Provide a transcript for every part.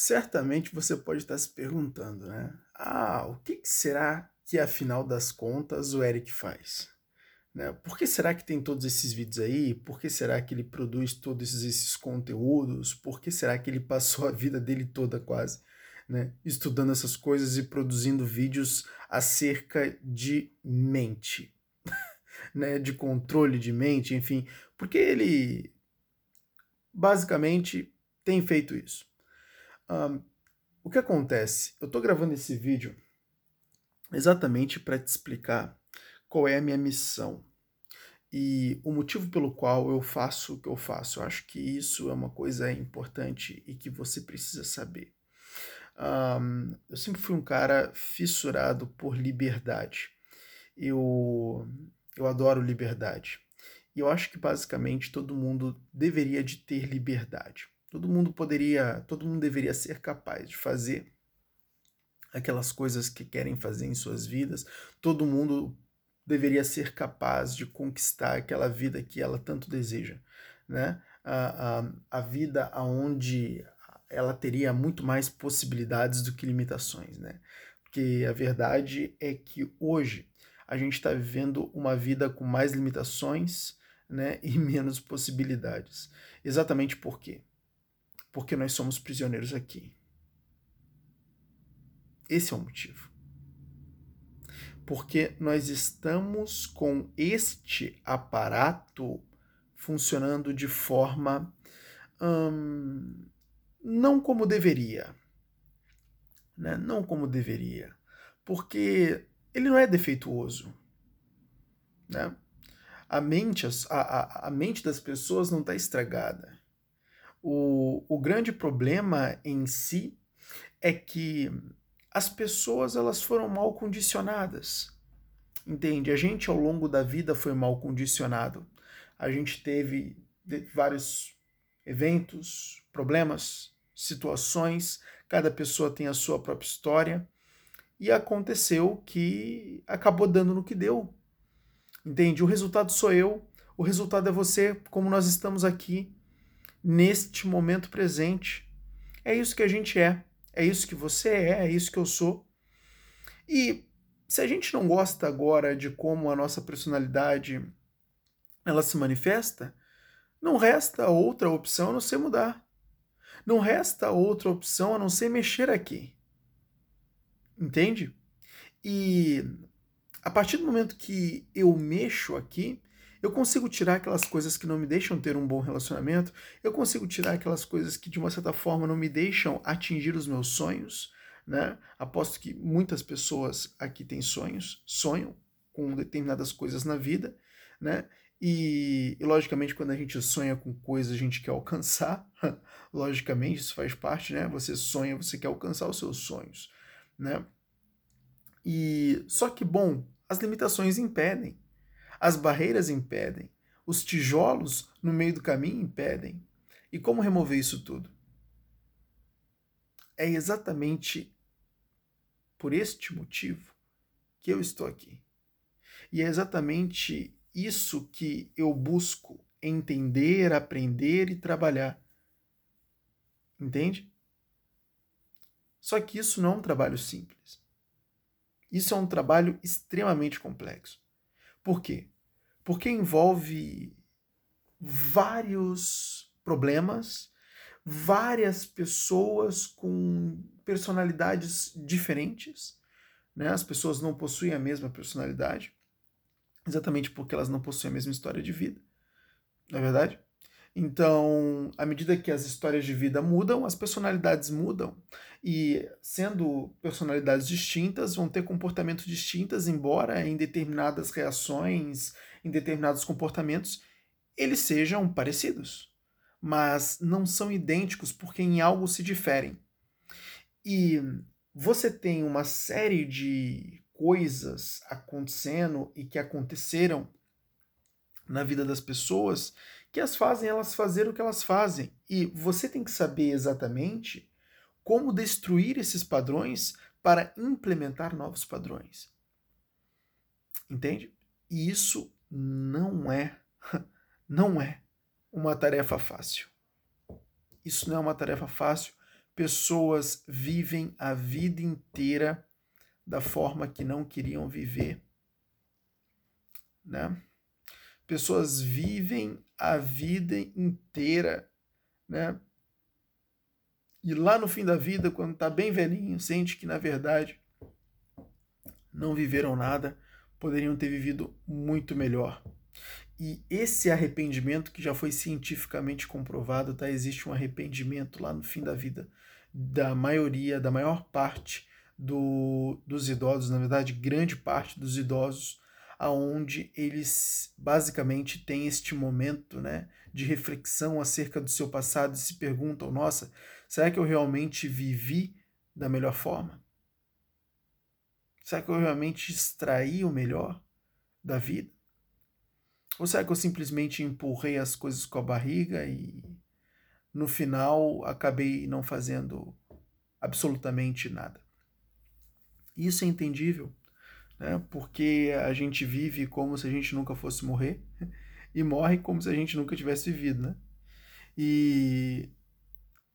Certamente você pode estar se perguntando, né? Ah, o que será que afinal das contas o Eric faz? Né? Por que será que tem todos esses vídeos aí? Por que será que ele produz todos esses conteúdos? Por que será que ele passou a vida dele toda quase né, estudando essas coisas e produzindo vídeos acerca de mente, né, de controle de mente, enfim, porque ele basicamente tem feito isso. Um, o que acontece? Eu estou gravando esse vídeo exatamente para te explicar qual é a minha missão e o motivo pelo qual eu faço o que eu faço. Eu acho que isso é uma coisa importante e que você precisa saber. Um, eu sempre fui um cara fissurado por liberdade. Eu, eu adoro liberdade. E eu acho que basicamente todo mundo deveria de ter liberdade. Todo mundo poderia, todo mundo deveria ser capaz de fazer aquelas coisas que querem fazer em suas vidas. Todo mundo deveria ser capaz de conquistar aquela vida que ela tanto deseja, né? A, a, a vida aonde ela teria muito mais possibilidades do que limitações, né? Porque a verdade é que hoje a gente está vivendo uma vida com mais limitações, né, e menos possibilidades. Exatamente por quê? Porque nós somos prisioneiros aqui. Esse é o motivo porque nós estamos com este aparato funcionando de forma hum, não como deveria. Né? Não como deveria. Porque ele não é defeituoso. Né? A, mente, a, a, a mente das pessoas não está estragada. O, o grande problema em si é que as pessoas elas foram mal condicionadas. Entende? A gente ao longo da vida foi mal condicionado. A gente teve vários eventos, problemas, situações, cada pessoa tem a sua própria história e aconteceu que acabou dando no que deu. Entende? O resultado sou eu, o resultado é você, como nós estamos aqui neste momento presente. É isso que a gente é. É isso que você é, é isso que eu sou. E se a gente não gosta agora de como a nossa personalidade ela se manifesta, não resta outra opção a não ser mudar. Não resta outra opção a não ser mexer aqui. Entende? E a partir do momento que eu mexo aqui, eu consigo tirar aquelas coisas que não me deixam ter um bom relacionamento, eu consigo tirar aquelas coisas que de uma certa forma não me deixam atingir os meus sonhos, né? Aposto que muitas pessoas aqui têm sonhos, sonham com determinadas coisas na vida, né? E, e, logicamente, quando a gente sonha com coisas, a gente quer alcançar. logicamente, isso faz parte, né? Você sonha, você quer alcançar os seus sonhos, né? E só que bom, as limitações impedem. As barreiras impedem, os tijolos no meio do caminho impedem. E como remover isso tudo? É exatamente por este motivo que eu estou aqui. E é exatamente isso que eu busco entender, aprender e trabalhar. Entende? Só que isso não é um trabalho simples. Isso é um trabalho extremamente complexo. Por quê? Porque envolve vários problemas, várias pessoas com personalidades diferentes. Né? As pessoas não possuem a mesma personalidade, exatamente porque elas não possuem a mesma história de vida. Não é verdade? Então, à medida que as histórias de vida mudam, as personalidades mudam. E sendo personalidades distintas, vão ter comportamentos distintos, embora em determinadas reações, em determinados comportamentos, eles sejam parecidos. Mas não são idênticos porque em algo se diferem. E você tem uma série de coisas acontecendo e que aconteceram na vida das pessoas que as fazem elas fazer o que elas fazem. E você tem que saber exatamente como destruir esses padrões para implementar novos padrões. Entende? E isso não é não é uma tarefa fácil. Isso não é uma tarefa fácil, pessoas vivem a vida inteira da forma que não queriam viver, né? Pessoas vivem a vida inteira, né? E lá no fim da vida, quando tá bem velhinho, sente que na verdade não viveram nada, poderiam ter vivido muito melhor. E esse arrependimento que já foi cientificamente comprovado, tá? Existe um arrependimento lá no fim da vida da maioria, da maior parte do, dos idosos, na verdade, grande parte dos idosos, aonde eles basicamente têm este momento, né, de reflexão acerca do seu passado e se perguntam: nossa, será que eu realmente vivi da melhor forma? Será que eu realmente extraí o melhor da vida? Ou será que eu simplesmente empurrei as coisas com a barriga e no final acabei não fazendo absolutamente nada? Isso é entendível, né? porque a gente vive como se a gente nunca fosse morrer e morre como se a gente nunca tivesse vivido. Né? E,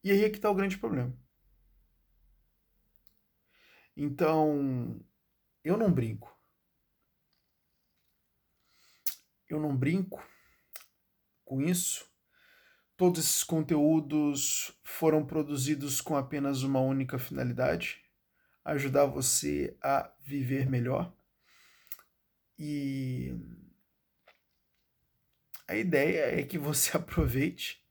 e aí é que está o grande problema. Então, eu não brinco. Eu não brinco com isso. Todos esses conteúdos foram produzidos com apenas uma única finalidade: ajudar você a viver melhor. E a ideia é que você aproveite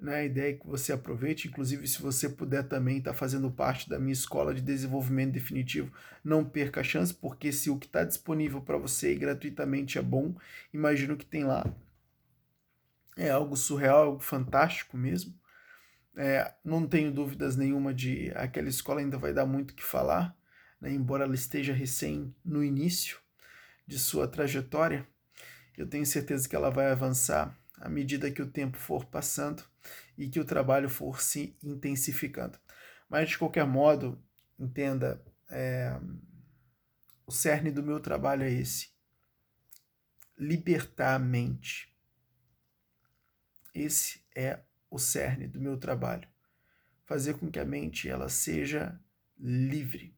né? A ideia é que você aproveite, inclusive se você puder também estar tá fazendo parte da minha escola de desenvolvimento definitivo, não perca a chance, porque se o que está disponível para você gratuitamente é bom, imagino que tem lá. É algo surreal, algo fantástico mesmo. É, não tenho dúvidas nenhuma de aquela escola ainda vai dar muito que falar, né? embora ela esteja recém no início de sua trajetória. Eu tenho certeza que ela vai avançar à medida que o tempo for passando e que o trabalho for se intensificando. Mas, de qualquer modo, entenda, é, o cerne do meu trabalho é esse: libertar a mente. Esse é o cerne do meu trabalho. Fazer com que a mente ela seja livre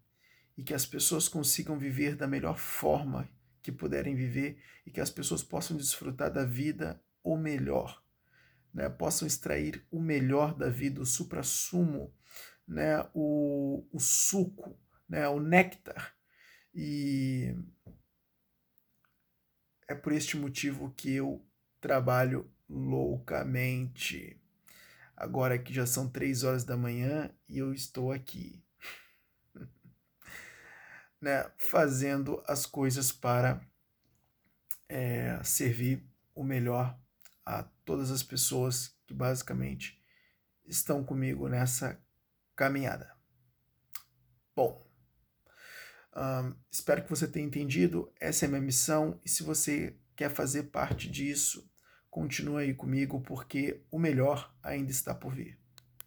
e que as pessoas consigam viver da melhor forma que puderem viver e que as pessoas possam desfrutar da vida o melhor, né? possam extrair o melhor da vida, o supra-sumo, né? o, o suco, né? o néctar. E é por este motivo que eu trabalho loucamente. Agora que já são três horas da manhã e eu estou aqui, né, fazendo as coisas para é, servir o melhor a todas as pessoas que basicamente estão comigo nessa caminhada. Bom, espero que você tenha entendido. Essa é a minha missão e se você quer fazer parte disso, continue aí comigo porque o melhor ainda está por vir.